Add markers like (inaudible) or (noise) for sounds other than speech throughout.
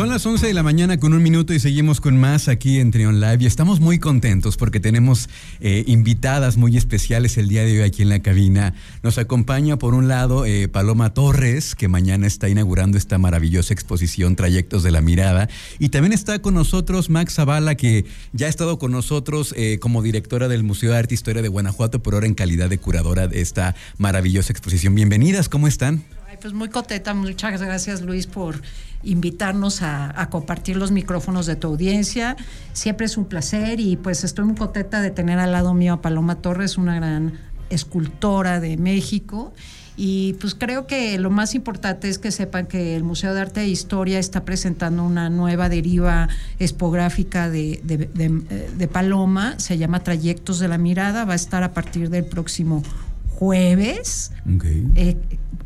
Son las 11 de la mañana con un minuto y seguimos con más aquí en Trion Live y estamos muy contentos porque tenemos eh, invitadas muy especiales el día de hoy aquí en la cabina. Nos acompaña por un lado eh, Paloma Torres, que mañana está inaugurando esta maravillosa exposición Trayectos de la Mirada y también está con nosotros Max Zavala, que ya ha estado con nosotros eh, como directora del Museo de Arte e Historia de Guanajuato, por ahora en calidad de curadora de esta maravillosa exposición. Bienvenidas, ¿cómo están? Pues muy contenta, muchas gracias Luis por invitarnos a, compartir los micrófonos de tu audiencia. Siempre es un placer y pues estoy muy contenta de tener al lado mío a Paloma Torres, una gran escultora de México. Y pues creo que lo más importante es que sepan que el Museo de Arte e Historia está presentando una nueva deriva expográfica de, de Paloma, se llama Trayectos de la Mirada, va a estar a partir del próximo jueves, eh,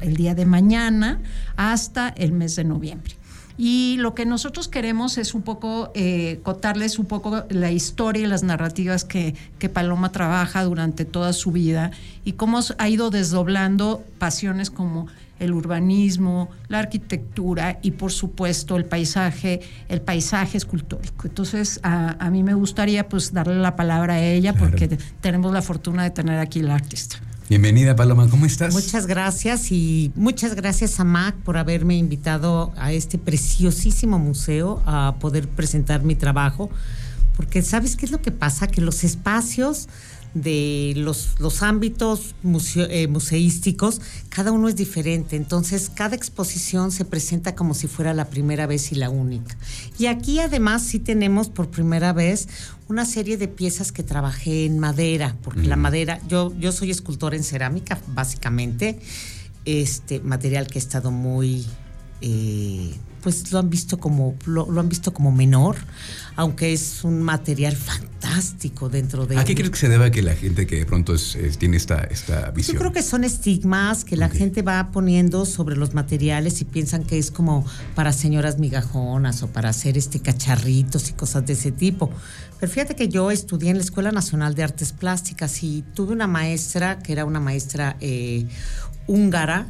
el día de mañana, hasta el mes de noviembre. Y lo que nosotros queremos es un poco eh, contarles un poco la historia y las narrativas que, que, Paloma trabaja durante toda su vida y cómo ha ido desdoblando pasiones como el urbanismo, la arquitectura y por supuesto el paisaje, el paisaje escultórico. Entonces a, mí me gustaría pues darle la palabra a ella porque tenemos la fortuna de tener aquí la artista. Bienvenida Paloma, ¿cómo estás? Muchas gracias y muchas gracias a Mac por haberme invitado a este preciosísimo museo a poder presentar mi trabajo, porque sabes qué es lo que pasa, que los espacios de los, los ámbitos eh, museísticos, cada uno es diferente. Entonces, cada exposición se presenta como si fuera la primera vez y la única. Y aquí además sí tenemos por primera vez una serie de piezas que trabajé en madera, porque la madera, yo, yo soy escultor en cerámica, básicamente, este material que ha estado muy eh, pues lo han visto como lo, han visto como menor, aunque es un material fantástico dentro de. ¿A qué crees que se deba que la gente que de pronto tiene esta, esta visión? Yo creo que son estigmas que la gente va poniendo sobre los materiales y piensan que es como para señoras migajonas o para hacer este cacharritos y cosas de ese tipo. Pero fíjate que yo estudié en la Escuela Nacional de Artes Plásticas y tuve una maestra que era una maestra eh, húngara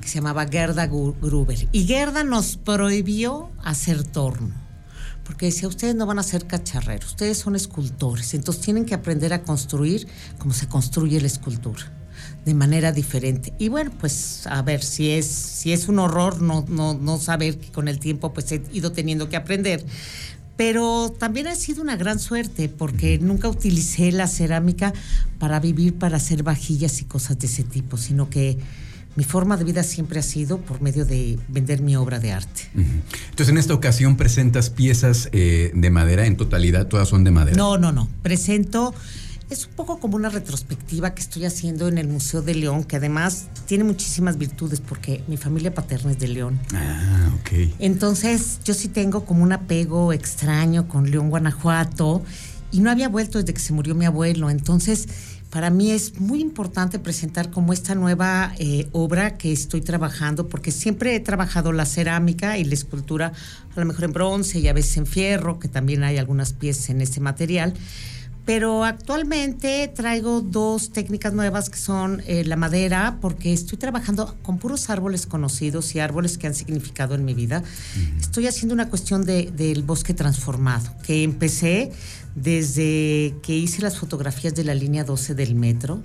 que se llamaba Gerda Gruber. Y Gerda nos prohibió hacer torno, porque decía, ustedes no van a ser cacharreros, ustedes son escultores, entonces tienen que aprender a construir como se construye la escultura de manera diferente. Y bueno, pues a ver, si es, si es un horror no, no, no saber que con el tiempo pues he ido teniendo que aprender. Pero también ha sido una gran suerte porque nunca utilicé la cerámica para vivir, para hacer vajillas y cosas de ese tipo, sino que mi forma de vida siempre ha sido por medio de vender mi obra de arte. Entonces, en esta ocasión presentas piezas eh, de madera, en totalidad todas son de madera. No, no, no. Presento, es un poco como una retrospectiva que estoy haciendo en el Museo de León, que además tiene muchísimas virtudes porque mi familia paterna es de León. Ah, ok. Entonces, yo sí tengo como un apego extraño con León, Guanajuato, y no había vuelto desde que se murió mi abuelo. Entonces, para mí es muy importante presentar como esta nueva eh, obra que estoy trabajando, porque siempre he trabajado la cerámica y la escultura, a lo mejor en bronce y a veces en fierro, que también hay algunas piezas en ese material. Pero actualmente traigo dos técnicas nuevas que son eh, la madera, porque estoy trabajando con puros árboles conocidos y árboles que han significado en mi vida. Estoy haciendo una cuestión de, del bosque transformado, que empecé desde que hice las fotografías de la línea 12 del metro.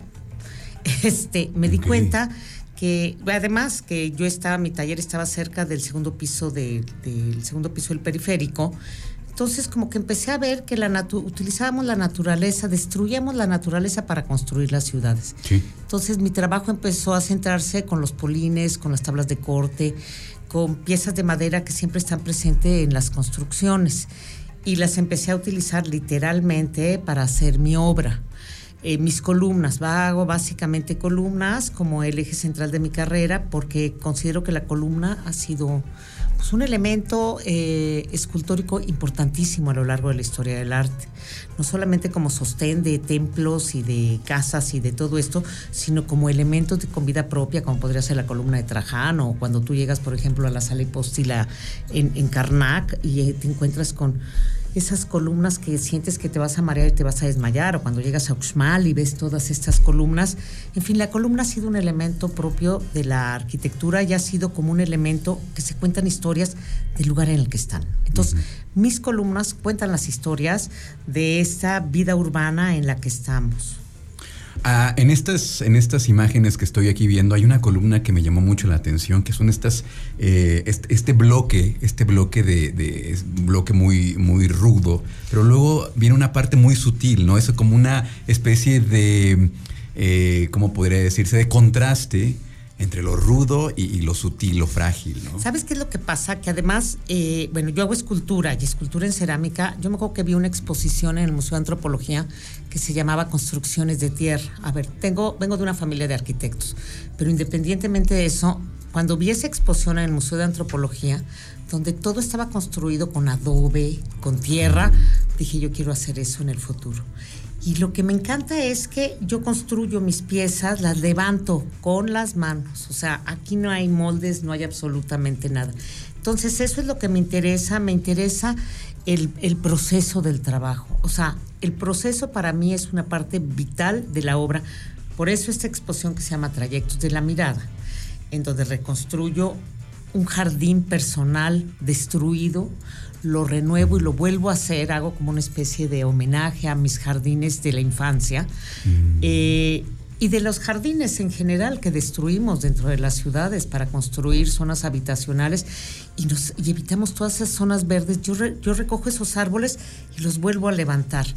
(laughs) Este, me di cuenta que además que yo estaba, mi taller estaba cerca del segundo piso del segundo piso del periférico entonces, como que empecé a ver que la utilizábamos la naturaleza, destruíamos la naturaleza para construir las ciudades. Entonces, mi trabajo empezó a centrarse con los polines, con las tablas de corte, con piezas de madera que siempre están presentes en las construcciones. Y las empecé a utilizar literalmente para hacer mi obra. Eh, mis columnas, hago básicamente columnas como el eje central de mi carrera porque considero que la columna ha sido pues, un elemento eh, escultórico importantísimo a lo largo de la historia del arte. No solamente como sostén de templos y de casas y de todo esto, sino como elementos con vida propia, como podría ser la columna de Trajano, o cuando tú llegas, por ejemplo, a la sala hipóstila en, en Karnak y eh, te encuentras con esas columnas que sientes que te vas a marear y te vas a desmayar, o cuando llegas a Uxmal y ves todas estas columnas. En fin, la columna ha sido un elemento propio de la arquitectura y ha sido como un elemento que se cuentan historias del lugar en el que están. Entonces, mis columnas cuentan las historias de esta vida urbana en la que estamos. Ah, en, estas, en estas imágenes que estoy aquí viendo hay una columna que me llamó mucho la atención, que son estas, eh, este, bloque, este bloque de, bloque muy, muy rudo, pero luego viene una parte muy sutil, ¿no? Es como una especie de, eh, ¿cómo podría decirse?, de contraste entre lo rudo y, lo sutil, lo frágil, ¿no? ¿Sabes qué es lo que pasa? Que además, eh, bueno, yo hago escultura y escultura en cerámica. Yo me acuerdo que vi una exposición en el Museo de Antropología que se llamaba Construcciones de Tierra. A ver, tengo, vengo de una familia de arquitectos, pero independientemente de eso, cuando vi esa exposición en el Museo de Antropología, donde todo estaba construido con adobe, con tierra, dije yo quiero hacer eso en el futuro. Y lo que me encanta es que yo construyo mis piezas, las levanto con las manos. O sea, aquí no hay moldes, no hay absolutamente nada. Entonces, eso es lo que me interesa. Me interesa el, proceso del trabajo. O sea, el proceso para mí es una parte vital de la obra. Por eso esta exposición que se llama Trayectos de la Mirada, en donde reconstruyo un jardín personal destruido, lo renuevo y lo vuelvo a hacer, hago como una especie de homenaje a mis jardines de la infancia. Mm. Eh, y de los jardines en general que destruimos dentro de las ciudades para construir zonas habitacionales y, nos, evitamos todas esas zonas verdes. Yo, yo recojo esos árboles y los vuelvo a levantar.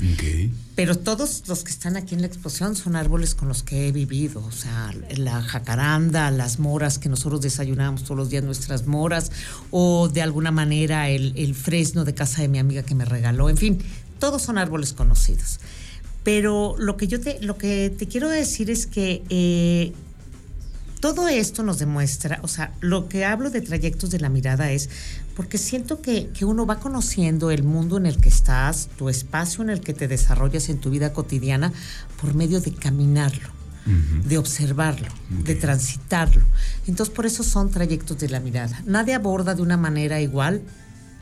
Pero todos los que están aquí en la exposición son árboles con los que he vivido. O sea, la jacaranda, las moras que nosotros desayunamos todos los días, nuestras moras, o de alguna manera el, el fresno de casa de mi amiga que me regaló. En fin, todos son árboles conocidos. Pero lo que yo te, lo que te quiero decir es que eh, todo esto nos demuestra, o sea, lo que hablo de trayectos de la mirada es porque siento que, uno va conociendo el mundo en el que estás, tu espacio en el que te desarrollas en tu vida cotidiana por medio de caminarlo. de observarlo, de transitarlo. Entonces, por eso son trayectos de la mirada. Nadie aborda de una manera igual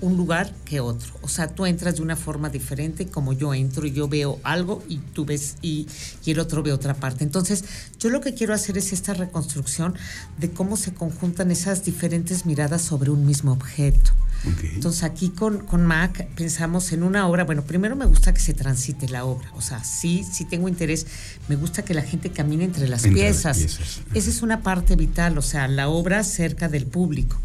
un lugar que otro. O sea, tú entras de una forma diferente como yo entro y yo veo algo y tú ves y, el otro ve otra parte. Entonces, yo lo que quiero hacer es esta reconstrucción de cómo se conjuntan esas diferentes miradas sobre un mismo objeto. Entonces aquí con, con Mac pensamos en una obra, bueno, primero me gusta que se transite la obra, o sea, sí, sí tengo interés, me gusta que la gente camine entre las piezas. Esa es una parte vital, o sea, la obra cerca del público.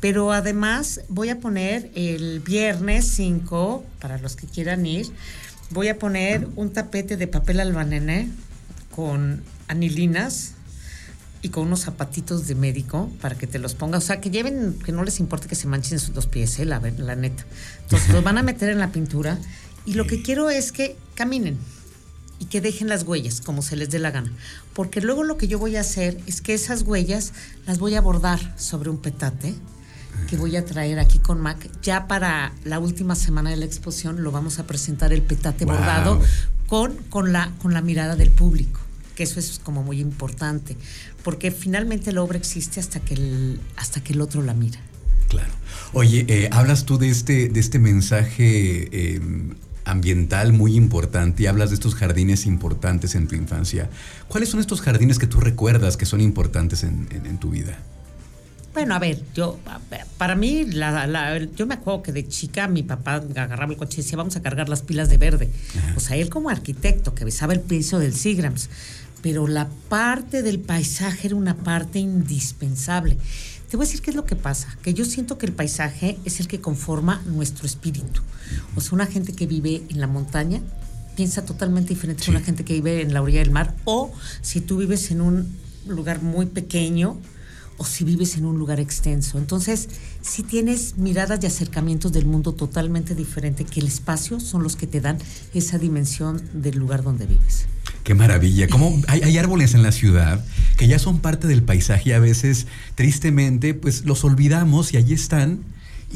Pero además voy a poner el viernes 5, para los que quieran ir, voy a poner un tapete de papel albanené con anilinas y con unos zapatitos de médico para que te los ponga. O sea, que lleven, que no les importe que se manchen sus dos pies, ¿eh? la, la neta. Entonces los van a meter en la pintura y lo que quiero es que caminen y que dejen las huellas como se les dé la gana. Porque luego lo que yo voy a hacer es que esas huellas las voy a bordar sobre un petate que voy a traer aquí con Mac. Ya para la última semana de la exposición lo vamos a presentar el petate bordado con, con, la, con la mirada del público, que eso es como muy importante, porque finalmente la obra existe hasta que el, hasta que el otro la mira. Claro. Oye, eh, hablas tú de este, de este mensaje em, ambiental muy importante y hablas de estos jardines importantes en tu infancia. ¿Cuáles son estos jardines que tú recuerdas que son importantes en, en tu vida? Bueno, a ver, yo, para mí, yo me acuerdo que de chica mi papá agarraba el coche y decía, vamos a cargar las pilas de verde. O sea, él como arquitecto que besaba el piso del Sigrams, pero la parte del paisaje era una parte indispensable. Te voy a decir qué es lo que pasa, que yo siento que el paisaje es el que conforma nuestro espíritu. O sea, una gente que vive en la montaña piensa totalmente diferente a una gente que vive en la orilla del mar, o si tú vives en un lugar muy pequeño, o si vives en un lugar extenso. Entonces, si tienes miradas y acercamientos del mundo totalmente diferente, que el espacio son los que te dan esa dimensión del lugar donde vives. Qué maravilla. Como (laughs) hay, árboles en la ciudad que ya son parte del paisaje y a veces, tristemente, pues los olvidamos y allí están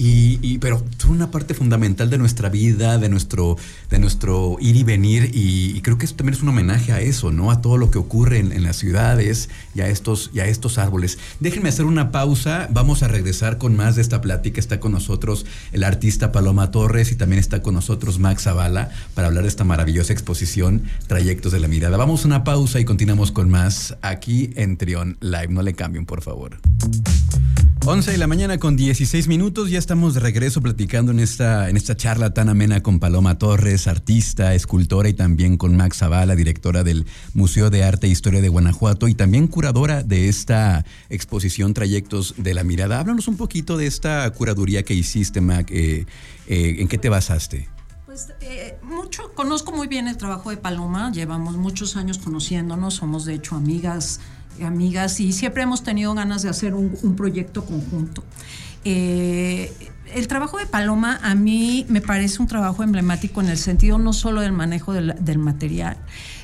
Y, pero son una parte fundamental de nuestra vida, de nuestro, de nuestro ir y venir, y, creo que eso también es un homenaje a eso, ¿no? A todo lo que ocurre en, las ciudades y a, estos, y a estos árboles. Déjenme hacer una pausa, vamos a regresar con más de esta plática. Está con nosotros el artista Paloma Torres y también está con nosotros Max Zavala para hablar de esta maravillosa exposición Trayectos de la Mirada. Vamos a una pausa y continuamos con más aquí en Trion Live. No le cambien, por favor. 11 de la mañana con 16 minutos, ya estamos de regreso platicando en esta, en esta charla tan amena con Paloma Torres, artista, escultora y también con Max Zavala, directora del Museo de Arte e Historia de Guanajuato y también curadora de esta exposición Trayectos de la Mirada. Háblanos un poquito de esta curaduría que hiciste, Mac, eh, eh, ¿en qué te basaste? Pues eh, mucho, conozco muy bien el trabajo de Paloma, llevamos muchos años conociéndonos, somos de hecho amigas amigas, y siempre hemos tenido ganas de hacer un, proyecto conjunto. Eh, el trabajo de Paloma a mí me parece un trabajo emblemático en el sentido no solo del manejo del, material,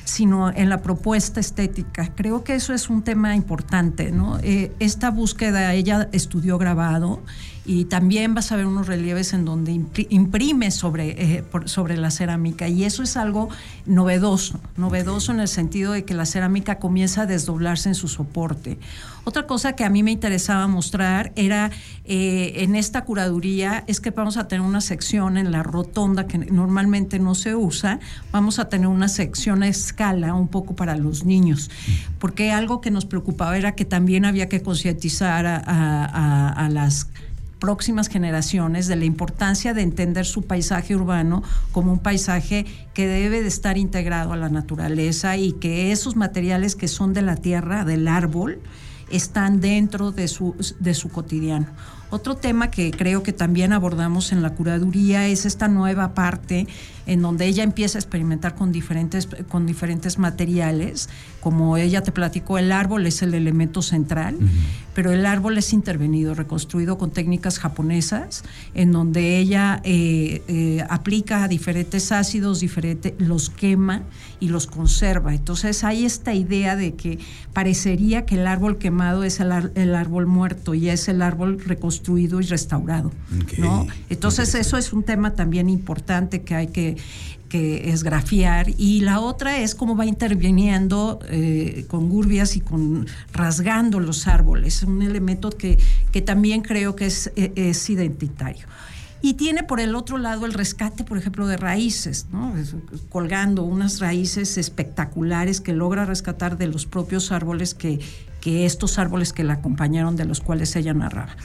sino en la propuesta estética. Creo que eso es un tema importante, ¿no? Eh, esta búsqueda, ella estudió grabado y también vas a ver unos relieves en donde imprime sobre, eh, sobre la cerámica y eso es algo novedoso, novedoso en el sentido de que la cerámica comienza a desdoblarse en su soporte. Otra cosa que a mí me interesaba mostrar era eh, en esta curaduría es que vamos a tener una sección en la rotonda que normalmente no se usa, vamos a tener una sección un poco para los niños, porque algo que nos preocupaba era que también había que concientizar a las próximas generaciones de la importancia de entender su paisaje urbano como un paisaje que debe de estar integrado a la naturaleza y que esos materiales que son de la tierra, del árbol, están dentro de su, de su cotidiano. Otro tema que creo que también abordamos en la curaduría es esta nueva parte en donde ella empieza a experimentar con diferentes, con diferentes materiales. Como ella te platicó, el árbol es el elemento central, pero el árbol es intervenido, reconstruido con técnicas japonesas, en donde ella eh, eh, aplica diferentes ácidos, diferente, los quema y los conserva. Entonces hay esta idea de que parecería que el árbol quemado es el, árbol muerto y es el árbol reconstruido y restaurado. ¿no? Entonces eso es un tema también importante que hay que que es grafiar, y la otra es cómo va interviniendo eh, con gurbias y con rasgando los árboles, un elemento que, que también creo que es, e, es, identitario. Y tiene por el otro lado el rescate, por ejemplo, de raíces, ¿no? colgando unas raíces espectaculares que logra rescatar de los propios árboles que, que estos árboles que la acompañaron, de los cuales ella narraba.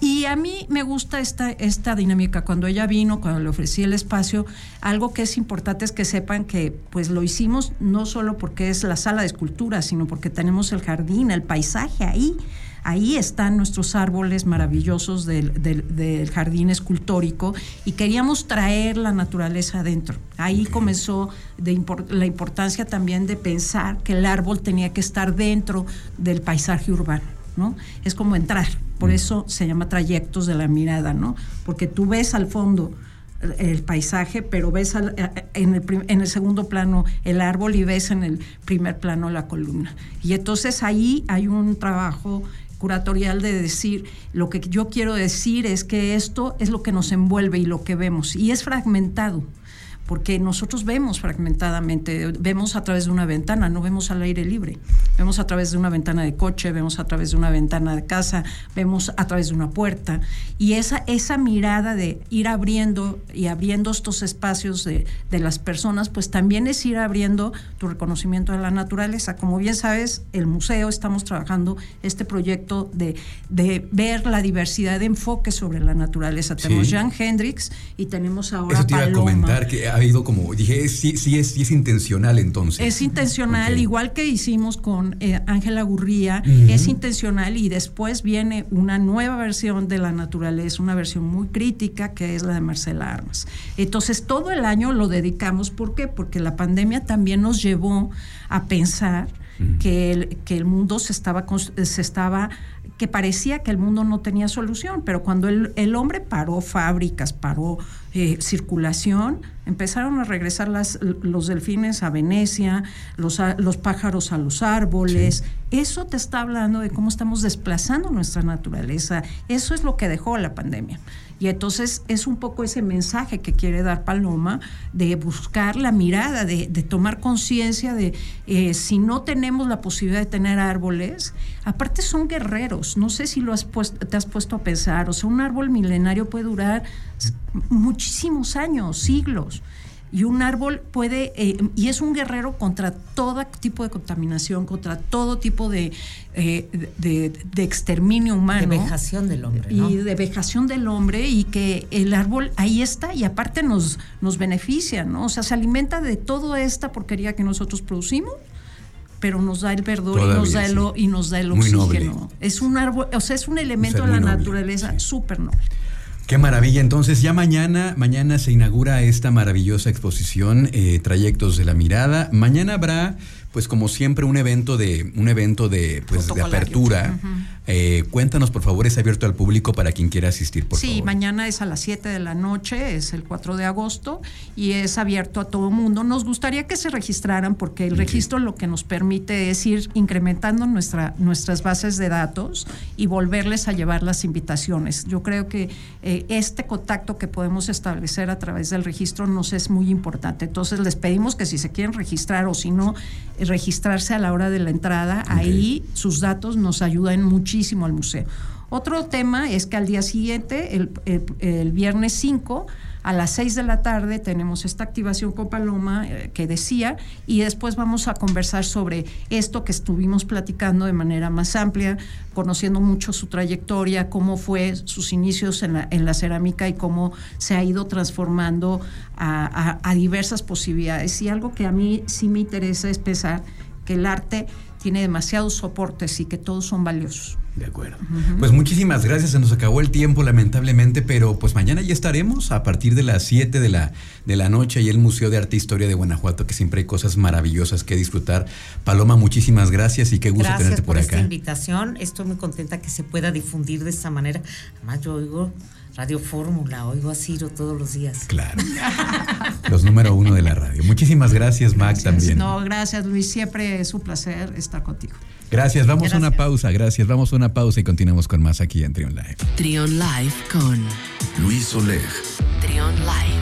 Y a mí me gusta esta, esta dinámica. Cuando ella vino, cuando le ofrecí el espacio, algo que es importante es que sepan que pues lo hicimos no solo porque es la sala de escultura, sino porque tenemos el jardín, el paisaje ahí. Ahí están nuestros árboles maravillosos del, del, jardín escultórico y queríamos traer la naturaleza adentro. Ahí comenzó de la importancia también de pensar que el árbol tenía que estar dentro del paisaje urbano. ¿no? Es como entrar por mm. eso se llama trayectos de la mirada, ¿no? Porque tú ves al fondo el paisaje, pero ves eh, en, el, segundo plano el árbol y ves en el primer plano la columna. Y entonces ahí hay un trabajo curatorial de decir, lo que yo quiero decir es que esto es lo que nos envuelve y lo que vemos, y es fragmentado porque nosotros vemos fragmentadamente, vemos a través de una ventana, no vemos al aire libre, vemos a través de una ventana de coche, vemos a través de una ventana de casa, vemos a través de una puerta, y esa, esa mirada de ir abriendo y abriendo estos espacios de, de las personas, pues también es ir abriendo tu reconocimiento de la naturaleza. Como bien sabes, el museo estamos trabajando este proyecto de, de ver la diversidad de enfoques sobre la naturaleza. Tenemos Jan Hendrix y tenemos ahora Eso te iba a comentar que ha habido como, dije, sí, sí, es, sí es intencional entonces. Es intencional, igual que hicimos con eh, Ángela Gurría, es intencional y después viene una nueva versión de la naturaleza, una versión muy crítica que es la de Marcela Armas. Entonces todo el año lo dedicamos, ¿por qué? Porque la pandemia también nos llevó a pensar que el, que el mundo se estaba, se estaba que parecía que el mundo no tenía solución, pero cuando el, hombre paró fábricas, paró eh, circulación, empezaron a regresar las, los delfines a Venecia, los, los pájaros a los árboles. Eso te está hablando de cómo estamos desplazando nuestra naturaleza. Eso es lo que dejó la pandemia. Y entonces es un poco ese mensaje que quiere dar Paloma de buscar la mirada, de, tomar conciencia de eh, si no tenemos la posibilidad de tener árboles, aparte son guerreros, no sé si lo has puesto, te has puesto a pensar, o sea, un árbol milenario puede durar muchísimos años, siglos. Y un árbol puede, eh, y es un guerrero contra todo tipo de contaminación, contra todo tipo de, eh, de, exterminio humano. De vejación del hombre. Y de vejación del hombre, y que el árbol ahí está, y aparte nos, nos beneficia, ¿no? O sea, se alimenta de toda esta porquería que nosotros producimos pero nos da el verdor y nos da el, y nos da el oxígeno. Es un árbol, o sea, es un elemento de la naturaleza súper noble. Qué maravilla. Entonces ya mañana, mañana se inaugura esta maravillosa exposición, eh, Trayectos de la Mirada. Mañana habrá pues como siempre un evento de un evento de pues de apertura. Eh, cuéntanos por favor, es abierto al público para quien quiera asistir, por sí, mañana es a las 7 de la noche, es el 4 de agosto y es abierto a todo mundo. Nos gustaría que se registraran porque el registro lo que nos permite es ir incrementando nuestra, nuestras bases de datos y volverles a llevar las invitaciones. Yo creo que eh, este contacto que podemos establecer a través del registro nos es muy importante. Entonces les pedimos que si se quieren registrar o si no, registrarse a la hora de la entrada. Ahí sus datos nos ayudan muchísimo al museo. Otro tema es que al día siguiente, el, viernes 5, a las 6 de la tarde tenemos esta activación con Paloma eh, que decía y después vamos a conversar sobre esto que estuvimos platicando de manera más amplia, conociendo mucho su trayectoria, cómo fue sus inicios en la, cerámica y cómo se ha ido transformando a, a diversas posibilidades. Y algo que a mí sí me interesa es pensar que el arte tiene demasiados soportes y que todos son valiosos. De acuerdo. Pues muchísimas gracias, se nos acabó el tiempo lamentablemente, pero pues mañana ya estaremos a partir de las 7 de la, de la noche y el Museo de Arte e Historia de Guanajuato, que siempre hay cosas maravillosas que disfrutar. Paloma, muchísimas gracias y qué gusto tenerte por, por acá. Esta invitación, estoy muy contenta que se pueda difundir de esta manera. Además yo oigo Radio Fórmula, oigo a Ciro todos los días. Claro. (laughs) los número uno de la radio. Muchísimas gracias, Mac, también. No, gracias, Luis. Siempre es un placer estar contigo. Gracias, vamos a una pausa, gracias. Vamos a una pausa y continuamos con más aquí en Trion Live. Trion Live con Luis Oleg. Trion Live.